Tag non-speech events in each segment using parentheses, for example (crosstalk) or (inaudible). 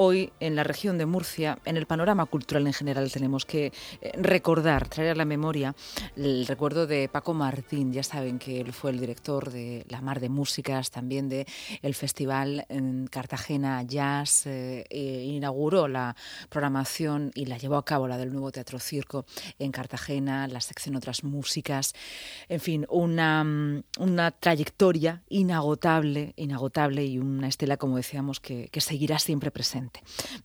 hoy en la región de Murcia, en el panorama cultural en general, tenemos que eh, recordar, traer a la memoria el recuerdo de Paco Martín. Ya saben que él fue el director de La Mar de Músicas, también de el Festival en Cartagena Jazz, eh, e inauguró la programación y la llevó a cabo, la del nuevo Teatro Circo en Cartagena, la sección Otras Músicas. En fin, una, una trayectoria inagotable, inagotable y una estela, como decíamos, que seguirá siempre presente.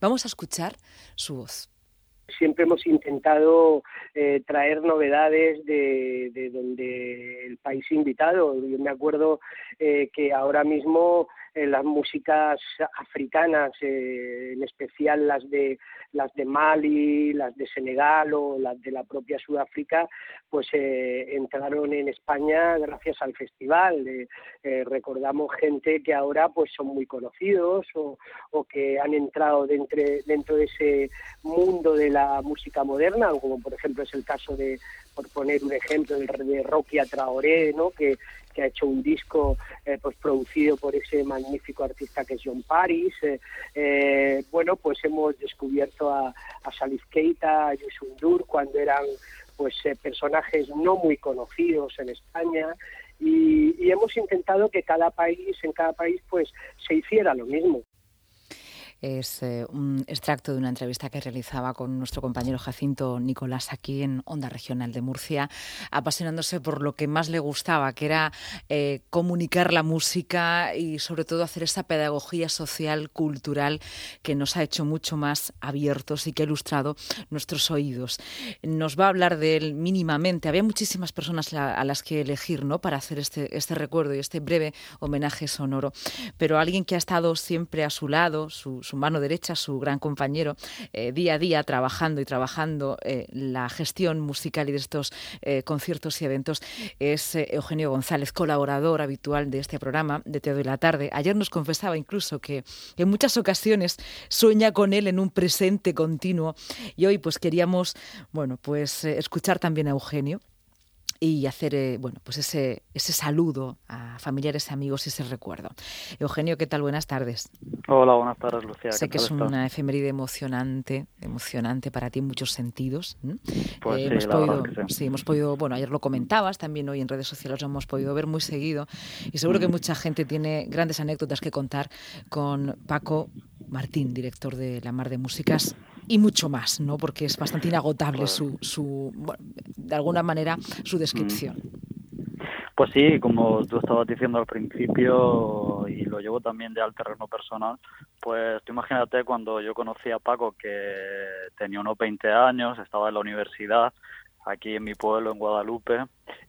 Vamos a escuchar su voz. Siempre hemos intentado eh, traer novedades de, donde el país invitado. Yo me acuerdo eh, que ahora mismo eh, las músicas africanas, en especial las de las de Mali, las de Senegal o las de la propia Sudáfrica, pues eh, entraron en España gracias al festival. Eh, recordamos gente que ahora pues son muy conocidos o, que han entrado dentro, dentro de ese mundo de la música moderna, como por ejemplo es el caso de, por poner un ejemplo, de Rocky Traoré, ¿no? que, que ha hecho un disco eh, pues producido por ese magnífico artista que es John Paris. Eh, eh, bueno, pues hemos descubierto a, a Salif Keita, a Yusundur, cuando eran pues personajes no muy conocidos en España y, y hemos intentado que cada país, en cada país, pues se hiciera lo mismo es eh, un extracto de una entrevista que realizaba con nuestro compañero Jacinto Nicolás aquí en Onda Regional de Murcia, apasionándose por lo que más le gustaba, que era eh, comunicar la música y sobre todo hacer esa pedagogía social, cultural, que nos ha hecho mucho más abiertos y que ha ilustrado nuestros oídos. Nos va a hablar de él mínimamente. Había muchísimas personas a, las que elegir ¿no? para hacer este, este recuerdo y este breve homenaje sonoro, pero alguien que ha estado siempre a su lado, su mano derecha, su gran compañero, eh, día a día trabajando y trabajando eh, la gestión musical y de estos eh, conciertos y eventos, es Eugenio González, colaborador habitual de este programa de Te doy la tarde. Ayer nos confesaba incluso que en muchas ocasiones sueña con él en un presente continuo y hoy pues queríamos, bueno, pues escuchar también a Eugenio y hacer eh, bueno, pues ese, ese saludo a familiares, amigos y ese recuerdo. Eugenio, ¿qué tal? Buenas tardes. Hola, buenas tardes, Lucía. Sé que es una efeméride emocionante, emocionante para ti en muchos sentidos. Pues eh, sí, hemos podido, sí. hemos podido, bueno, ayer lo comentabas, también hoy en redes sociales lo hemos podido ver muy seguido y seguro que mucha gente tiene grandes anécdotas que contar con Paco Martín, director de La Mar de Músicas y mucho más, ¿no? Porque es bastante inagotable su, su de alguna manera, su descripción. Pues sí, como tú estabas diciendo al principio, y lo llevo también ya al terreno personal, pues tú imagínate cuando yo conocí a Paco, que tenía unos 20 años, estaba en la universidad, aquí en mi pueblo, en Guadalupe,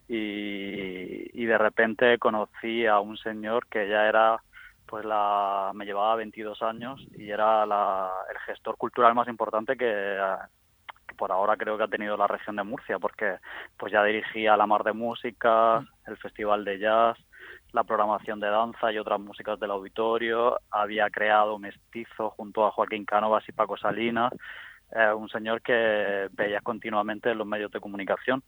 y, y de repente conocí a un señor que ya era pues la, me llevaba 22 años y era el gestor cultural más importante que, por ahora creo que ha tenido la región de Murcia, porque pues ya dirigía la Mar de Música, el Festival de Jazz, la programación de danza y otras músicas del auditorio, había creado Mestizo junto a Joaquín Cánovas y Paco Salinas, eh, un señor que veía continuamente en los medios de comunicación.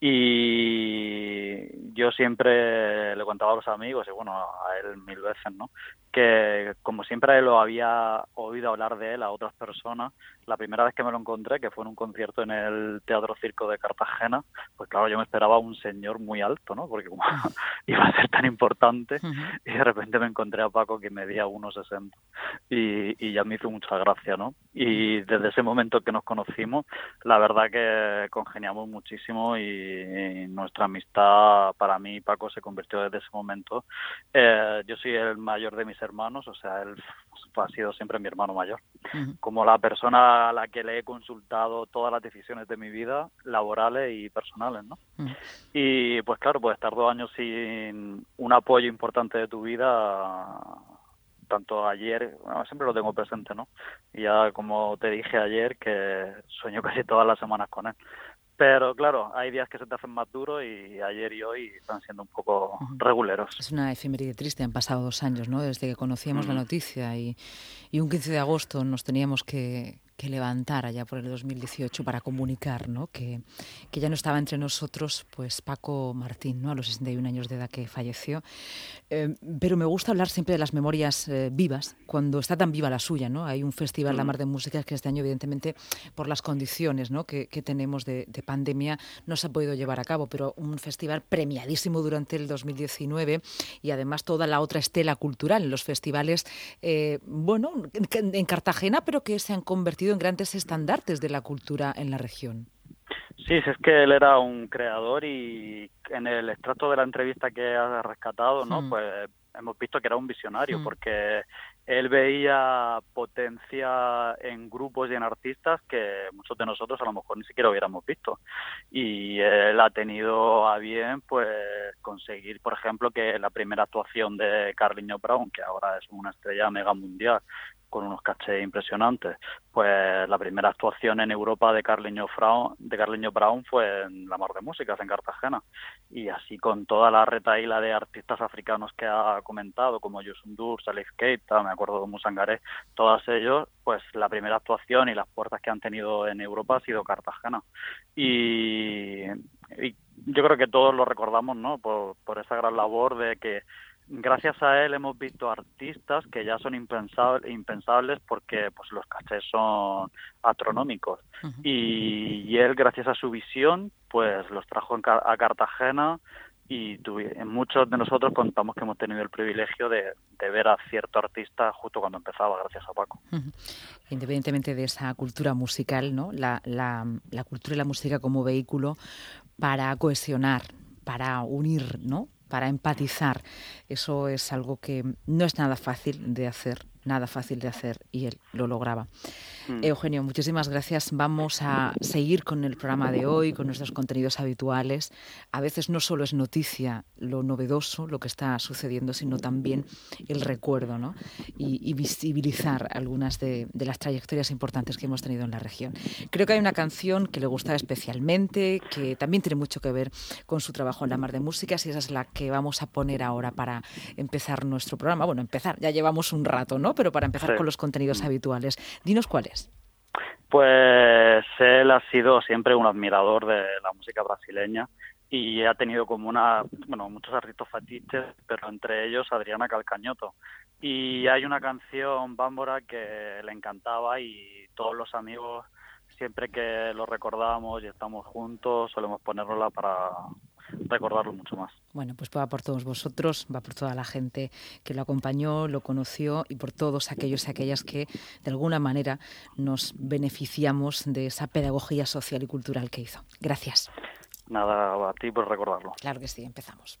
Y yo siempre le contaba a los amigos, y bueno, a él mil veces, ¿no? Que como siempre lo había oído hablar de él a otras personas, la primera vez que me lo encontré, que fue en un concierto en el Teatro Circo de Cartagena, pues claro, yo me esperaba un señor muy alto, ¿no? Porque como (laughs) iba a ser tan importante, y de repente me encontré a Paco que medía 1,60 y, y ya me hizo mucha gracia, ¿no? Y desde ese momento que nos conocimos, la verdad que congeniamos muchísimo y nuestra amistad para mí Paco se convirtió desde ese momento. Eh, yo soy el mayor de mis hermanos, o sea, él ha sido siempre mi hermano mayor. Como la persona a la que le he consultado todas las decisiones de mi vida, laborales y personales, ¿no? Y pues claro, pues estar dos años sin un apoyo importante de tu vida tanto ayer, siempre lo tengo presente, ¿no? Y ya como te dije ayer, que sueño (laughs) casi todas las semanas con él. Pero claro, hay días que se te hacen más duros y ayer y hoy están siendo un poco reguleros. Es una efeméride triste, han pasado dos años, ¿no? Desde que conocíamos la noticia y, y, un 15 de agosto nos teníamos que, que levantara ya por el 2018 para comunicar ¿no? que, que ya no estaba entre nosotros pues Paco Martín, ¿no? a los 61 años de edad que falleció. Eh, pero me gusta hablar siempre de las memorias eh, vivas, cuando está tan viva la suya. ¿no? Hay un festival, La mm. Mar de Música, que este año, evidentemente, por las condiciones ¿no? que, que tenemos de, de pandemia, no se ha podido llevar a cabo, pero un festival premiadísimo durante el 2019 y además toda la otra estela cultural en los festivales, eh, bueno, en Cartagena, pero que se han convertido en grandes estandartes de la cultura en la región. Sí, es que él era un creador y en el extracto de la entrevista que ha rescatado, ¿no? Hmm. Pues hemos visto que era un visionario hmm. porque él veía potencia en grupos y en artistas que muchos de nosotros a lo mejor ni siquiera hubiéramos visto y él ha tenido a bien pues conseguir por ejemplo que la primera actuación de Carlinhos Brown que ahora es una estrella mega mundial con unos cachés impresionantes. Pues la primera actuación en Europa de Carliño Brown, de Brown fue en La Mar de Músicas, en Cartagena. Y así con toda la retaíla de artistas africanos que ha comentado, como Yusundur, Salif Keita, me acuerdo de Musangaré, todos ellos, pues la primera actuación y las puertas que han tenido en Europa ha sido Cartagena. Y, yo creo que todos lo recordamos, ¿no? Por esa gran labor de que gracias a él hemos visto artistas que ya son impensables, impensables porque pues los cachés son astronómicos y, él gracias a su visión pues los trajo a Cartagena y muchos de nosotros contamos que hemos tenido el privilegio de, ver a cierto artista justo cuando empezaba, gracias a Paco. Independientemente de esa cultura musical, ¿no? La, la, la cultura y la música como vehículo para cohesionar, para unir, ¿no? Para empatizar. Eso es algo que no es nada fácil de hacer, nada fácil de hacer y él lo lograba. Mm. Eugenio, muchísimas gracias. Vamos a seguir con el programa de hoy, con nuestros contenidos habituales. A veces no solo es noticia lo novedoso, lo que está sucediendo, sino también el recuerdo ¿no? y, visibilizar algunas de, las trayectorias importantes que hemos tenido en la región. Creo que hay una canción que le gustaba especialmente, que también tiene mucho que ver con su trabajo en la Mar de Músicas y esa es la que vamos a poner ahora para empezar nuestro programa. Bueno, empezar, ya llevamos un rato, ¿no? Pero para empezar con los contenidos habituales. Dinos cuál es. Pues él ha sido siempre un admirador de la música brasileña y ha tenido como una, bueno, muchos artistas fetiches, pero entre ellos Adriana Calcañoto. Y hay una canción, Bámbora, que le encantaba y todos los amigos, siempre que lo recordamos y estamos juntos, solemos ponerla para, recordarlo mucho más. Bueno, pues va por todos vosotros, va por toda la gente que lo acompañó, lo conoció y por todos aquellos y aquellas que de alguna manera nos beneficiamos de esa pedagogía social y cultural que hizo. Gracias. Nada, a ti por recordarlo. Claro que sí, empezamos.